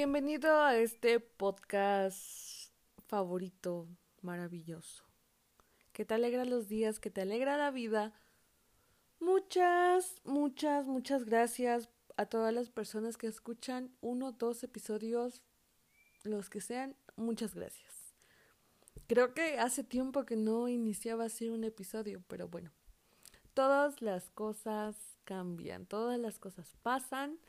Bienvenido a este podcast favorito, maravilloso, que te alegra los días, que te alegra la vida. Muchas, muchas, muchas gracias a todas las personas que escuchan uno, dos episodios, los que sean, muchas gracias. Creo que hace tiempo que no iniciaba así un episodio, pero bueno, todas las cosas cambian, todas las cosas pasan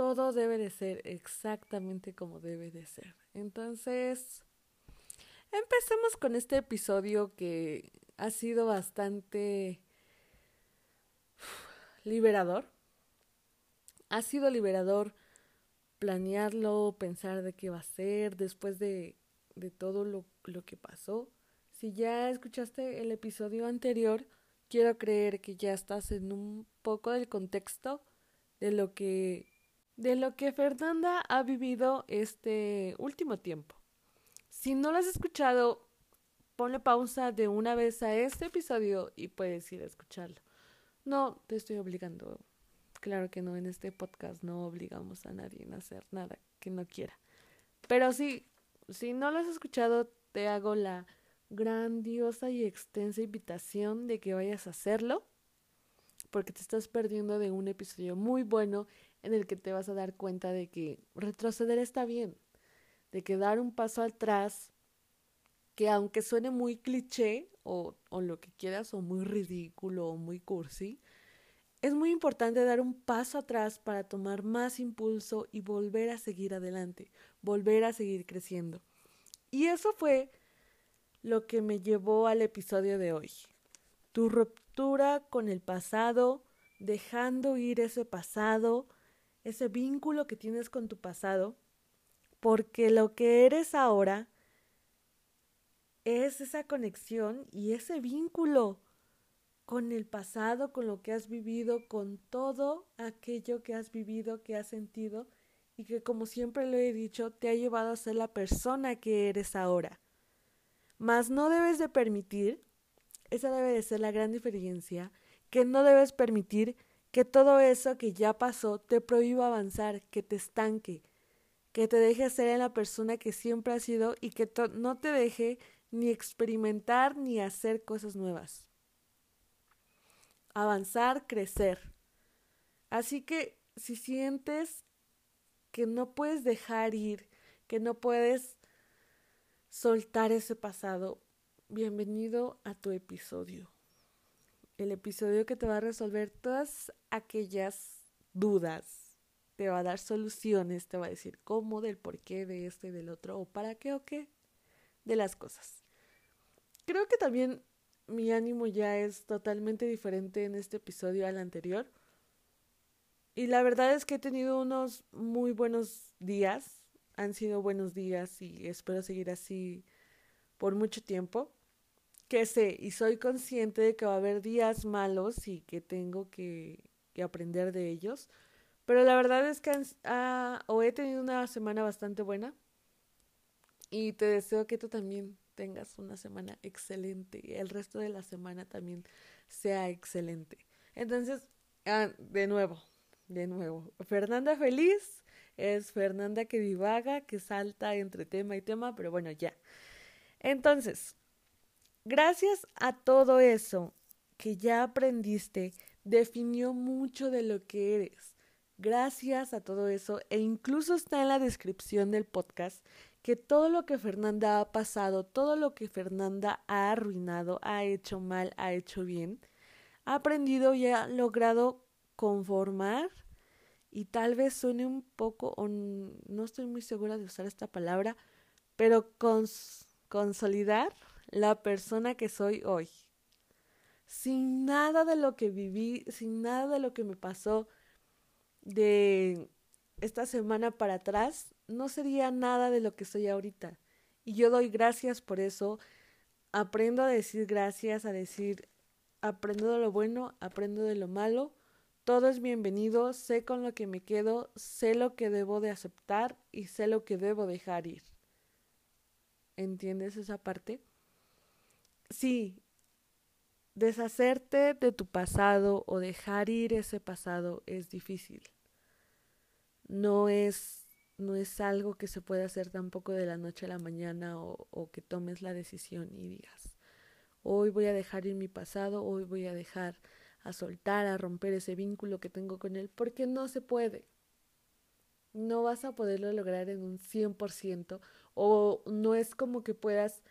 todo debe de ser exactamente como debe de ser. Entonces, empecemos con este episodio que ha sido bastante liberador. Ha sido liberador planearlo, pensar de qué va a ser después de, todo lo, lo que pasó. Si ya escuchaste el episodio anterior, quiero creer que ya estás en un poco del contexto de lo que de lo que Fernanda ha vivido este último tiempo. Si no lo has escuchado, ponle pausa de una vez a este episodio y puedes ir a escucharlo. No te estoy obligando. Claro que no, en este podcast no obligamos a nadie a hacer nada que no quiera. Pero sí, si no lo has escuchado, te hago la grandiosa y extensa invitación de que vayas a hacerlo, porque te estás perdiendo de un episodio muy bueno en el que te vas a dar cuenta de que retroceder está bien, de que dar un paso atrás, que aunque suene muy cliché o, o lo que quieras, o muy ridículo o muy cursi, es muy importante dar un paso atrás para tomar más impulso y volver a seguir adelante, volver a seguir creciendo. Y eso fue lo que me llevó al episodio de hoy. Tu ruptura con el pasado, dejando ir ese pasado, ese vínculo que tienes con tu pasado, porque lo que eres ahora es esa conexión y ese vínculo con el pasado, con lo que has vivido, con todo aquello que has vivido, que has sentido y que como siempre lo he dicho, te ha llevado a ser la persona que eres ahora. Mas no debes de permitir, esa debe de ser la gran diferencia, que no debes permitir que todo eso que ya pasó te prohíba avanzar, que te estanque, que te deje ser la persona que siempre has sido y que no te deje ni experimentar ni hacer cosas nuevas. Avanzar, crecer. Así que si sientes que no puedes dejar ir, que no puedes soltar ese pasado, bienvenido a tu episodio el episodio que te va a resolver todas aquellas dudas, te va a dar soluciones, te va a decir cómo, del por qué, de este y del otro, o para qué o qué, de las cosas. Creo que también mi ánimo ya es totalmente diferente en este episodio al anterior. Y la verdad es que he tenido unos muy buenos días. Han sido buenos días y espero seguir así por mucho tiempo que sé y soy consciente de que va a haber días malos y que tengo que, aprender de ellos. Pero la verdad es que ah, o he tenido una semana bastante buena y te deseo que tú también tengas una semana excelente y el resto de la semana también sea excelente. Entonces, ah, de nuevo, de nuevo, Fernanda feliz es Fernanda que divaga, que salta entre tema y tema, pero bueno, ya. Entonces, Gracias a todo eso que ya aprendiste, definió mucho de lo que eres. Gracias a todo eso, e incluso está en la descripción del podcast, que todo lo que Fernanda ha pasado, todo lo que Fernanda ha arruinado, ha hecho mal, ha hecho bien, ha aprendido y ha logrado conformar y tal vez suene un poco, no estoy muy segura de usar esta palabra, pero consolidar la persona que soy hoy. Sin nada de lo que viví, sin nada de lo que me pasó de esta semana para atrás, no sería nada de lo que soy ahorita. Y yo doy gracias por eso. Aprendo a decir gracias, a decir, aprendo de lo bueno, aprendo de lo malo. Todo es bienvenido, sé con lo que me quedo, sé lo que debo de aceptar y sé lo que debo dejar ir. ¿Entiendes esa parte? Sí, deshacerte de tu pasado o dejar ir ese pasado es difícil. No es no es algo que se pueda hacer tampoco de la noche a la mañana o, o que tomes la decisión y digas, hoy voy a dejar ir mi pasado, hoy voy a dejar a soltar, a romper ese vínculo que tengo con él, porque no se puede. No vas a poderlo lograr en un 100% o no es como que puedas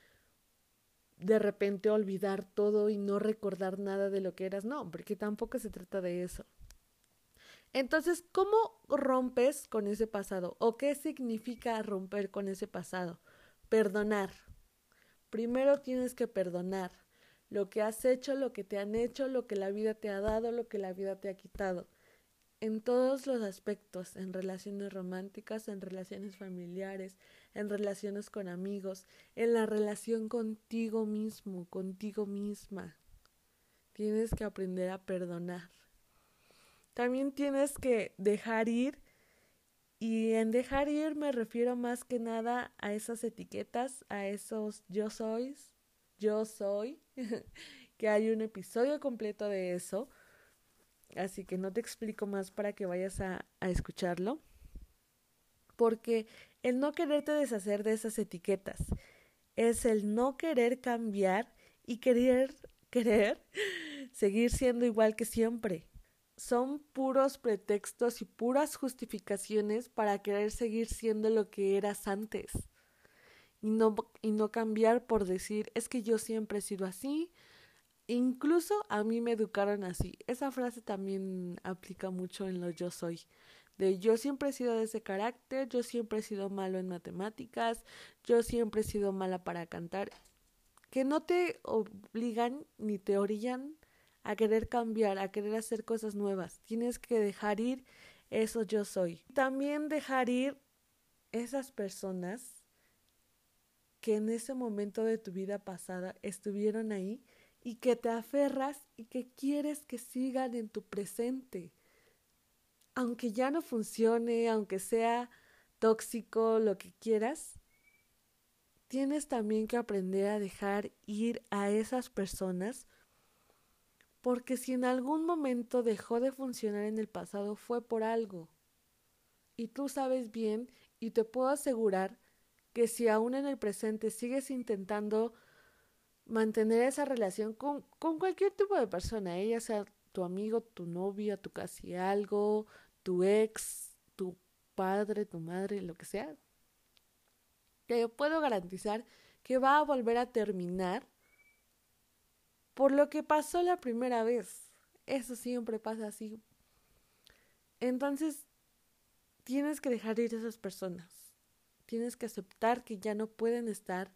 de repente olvidar todo y no recordar nada de lo que eras. No, porque tampoco se trata de eso. Entonces, ¿cómo rompes con ese pasado? ¿O qué significa romper con ese pasado? Perdonar. Primero tienes que perdonar lo que has hecho, lo que te han hecho, lo que la vida te ha dado, lo que la vida te ha quitado. En todos los aspectos, en relaciones románticas, en relaciones familiares, en relaciones con amigos, en la relación contigo mismo, contigo misma. Tienes que aprender a perdonar. También tienes que dejar ir y en dejar ir me refiero más que nada a esas etiquetas, a esos yo sois, yo soy, que hay un episodio completo de eso, así que no te explico más para que vayas a, escucharlo, porque el no quererte deshacer de esas etiquetas es el no querer cambiar y querer, querer seguir siendo igual que siempre son puros pretextos y puras justificaciones para querer seguir siendo lo que eras antes y no, y no cambiar por decir es que yo siempre he sido así. Incluso a mí me educaron así. Esa frase también aplica mucho en lo yo soy. De yo siempre he sido de ese carácter, yo siempre he sido malo en matemáticas, yo siempre he sido mala para cantar. Que no te obligan ni te orillan a querer cambiar, a querer hacer cosas nuevas. Tienes que dejar ir eso yo soy. También dejar ir esas personas que en ese momento de tu vida pasada estuvieron ahí y que te aferras y que quieres que sigan en tu presente. Aunque ya no funcione, aunque sea tóxico, lo que quieras, tienes también que aprender a dejar ir a esas personas porque si en algún momento dejó de funcionar en el pasado fue por algo. Y tú sabes bien y te puedo asegurar que si aún en el presente sigues intentando mantener esa relación con, con cualquier tipo de persona, ella sea tu amigo, tu novia, tu casi algo, tu ex, tu padre, tu madre, lo que sea, te puedo garantizar que va a volver a terminar por lo que pasó la primera vez. Eso siempre pasa así. Entonces, tienes que dejar ir a esas personas. Tienes que aceptar que ya no pueden estar,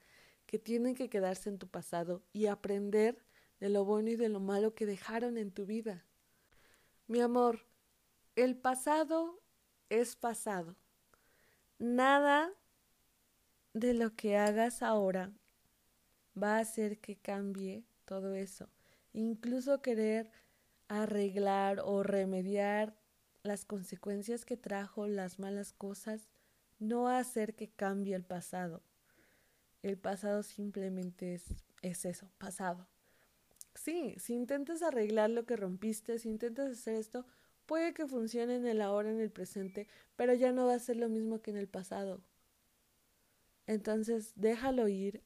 que tienen que quedarse en tu pasado y aprender de lo bueno y de lo malo que dejaron en tu vida. Mi amor, el pasado es pasado. Nada de lo que hagas ahora va a hacer que cambie todo eso. Incluso querer arreglar o remediar las consecuencias que trajo las malas cosas, no hacer que cambie el pasado. El pasado simplemente es, es eso, pasado. Sí, si intentas arreglar lo que rompiste, si intentas hacer esto, puede que funcione en el ahora, en el presente, pero ya no va a ser lo mismo que en el pasado. Entonces, déjalo ir,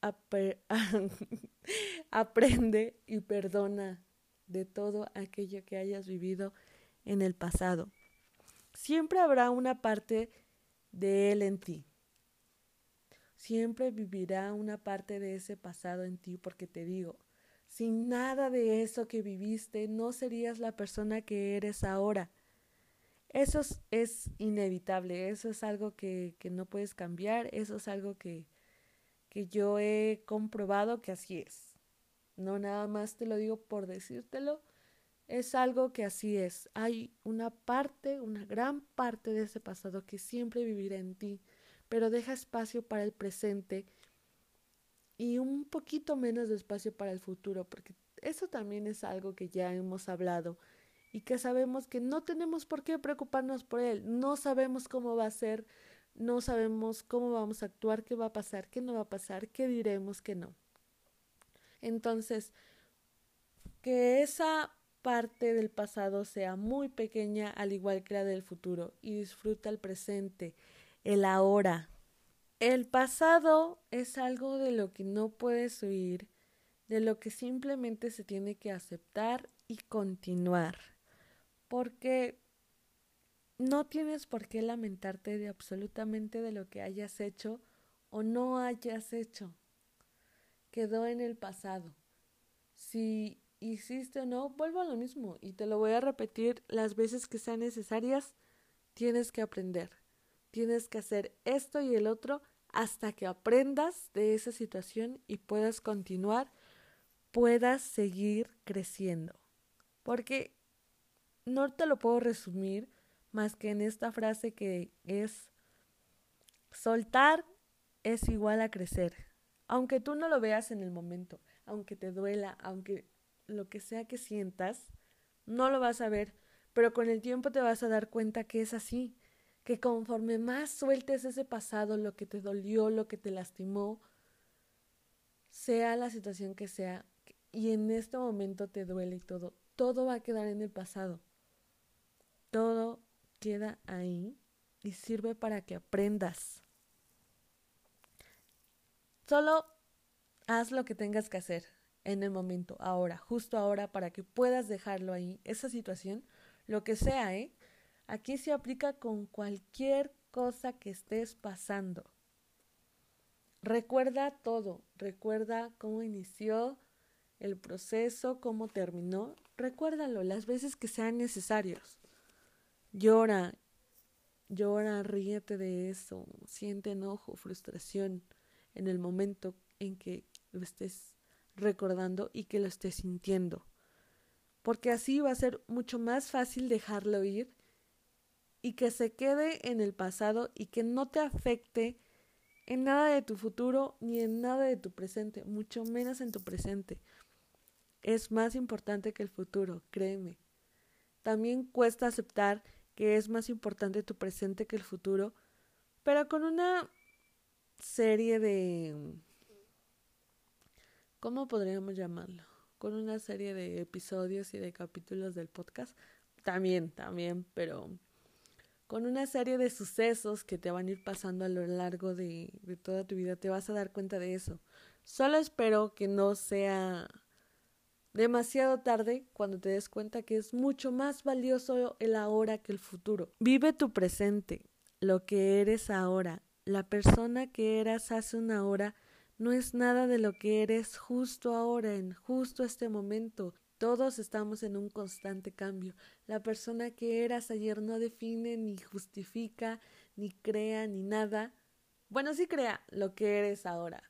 aprende y perdona de todo aquello que hayas vivido en el pasado. Siempre habrá una parte de él en ti. Siempre vivirá una parte de ese pasado en ti porque te digo, sin nada de eso que viviste no serías la persona que eres ahora. Eso es, inevitable, eso es algo que, que no puedes cambiar, eso es algo que, que yo he comprobado que así es. No nada más te lo digo por decírtelo, es algo que así es. Hay una parte, una gran parte de ese pasado que siempre vivirá en ti, pero deja espacio para el presente y un poquito menos de espacio para el futuro, porque eso también es algo que ya hemos hablado y que sabemos que no tenemos por qué preocuparnos por él, no sabemos cómo va a ser, no sabemos cómo vamos a actuar, qué va a pasar, qué no va a pasar, qué diremos, qué no. Entonces, que esa parte del pasado sea muy pequeña al igual que la del futuro y disfruta el presente. El ahora. El pasado es algo de lo que no puedes huir, de lo que simplemente se tiene que aceptar y continuar. Porque no tienes por qué lamentarte de absolutamente de lo que hayas hecho o no hayas hecho. Quedó en el pasado. Si hiciste o no, vuelvo a lo mismo y te lo voy a repetir las veces que sean necesarias. Tienes que aprender. Tienes que hacer esto y el otro hasta que aprendas de esa situación y puedas continuar, puedas seguir creciendo. Porque no te lo puedo resumir más que en esta frase que es soltar es igual a crecer. Aunque tú no lo veas en el momento, aunque te duela, aunque lo que sea que sientas, no lo vas a ver, pero con el tiempo te vas a dar cuenta que es así, que conforme más sueltes ese pasado, lo que te dolió, lo que te lastimó, sea la situación que sea, y en este momento te duele y todo, todo va a quedar en el pasado. Todo queda ahí y sirve para que aprendas. Solo haz lo que tengas que hacer en el momento, ahora, justo ahora, para que puedas dejarlo ahí, esa situación, lo que sea, ¿eh? Aquí se aplica con cualquier cosa que estés pasando. Recuerda todo, recuerda cómo inició el proceso, cómo terminó, recuérdalo las veces que sean necesarios. Llora, llora, ríete de eso, siente enojo, frustración en el momento en que lo estés recordando y que lo estés sintiendo. Porque así va a ser mucho más fácil dejarlo ir y que se quede en el pasado y que no te afecte en nada de tu futuro ni en nada de tu presente, mucho menos en tu presente. Es más importante que el futuro, créeme. También cuesta aceptar que es más importante tu presente que el futuro, pero con una serie de ¿cómo podríamos llamarlo? Con una serie de episodios y de capítulos del podcast. También, también, pero con una serie de sucesos que te van a ir pasando a lo largo de, toda tu vida, te vas a dar cuenta de eso. Solo espero que no sea demasiado tarde cuando te des cuenta que es mucho más valioso el ahora que el futuro. Vive tu presente, lo que eres ahora, la persona que eras hace una hora no es nada de lo que eres justo ahora, en justo este momento. Todos estamos en un constante cambio. La persona que eras ayer no define, ni justifica, ni crea, ni nada. Bueno, sí crea lo que eres ahora,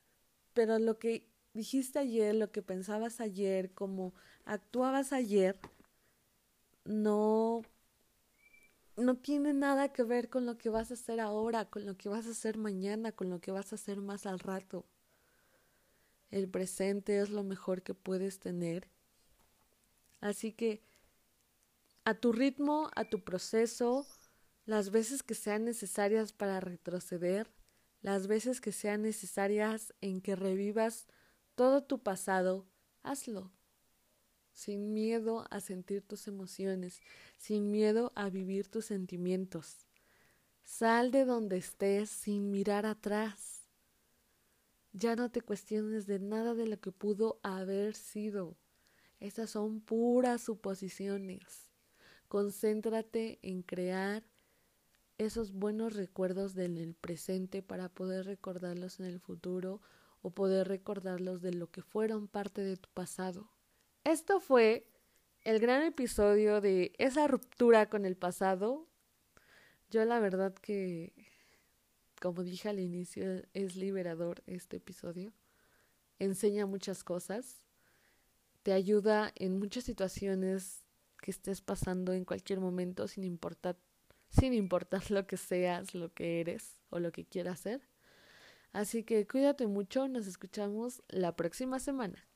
pero lo que dijiste ayer, lo que pensabas ayer, como actuabas ayer, no no tiene nada que ver con lo que vas a hacer ahora, con lo que vas a hacer mañana, con lo que vas a hacer más al rato. El presente es lo mejor que puedes tener. Así que a tu ritmo, a tu proceso, las veces que sean necesarias para retroceder, las veces que sean necesarias en que revivas todo tu pasado, hazlo. Sin miedo a sentir tus emociones, sin miedo a vivir tus sentimientos. Sal de donde estés sin mirar atrás. Ya no te cuestiones de nada de lo que pudo haber sido. Esas son puras suposiciones. Concéntrate en crear esos buenos recuerdos del presente para poder recordarlos en el futuro o poder recordarlos de lo que fueron parte de tu pasado. Esto fue el gran episodio de esa ruptura con el pasado. Yo la verdad que como dije al inicio, es liberador este episodio. Enseña muchas cosas. Te ayuda en muchas situaciones que estés pasando en cualquier momento sin importar sin importar lo que seas, lo que eres o lo que quieras ser. Así que cuídate mucho, nos escuchamos la próxima semana.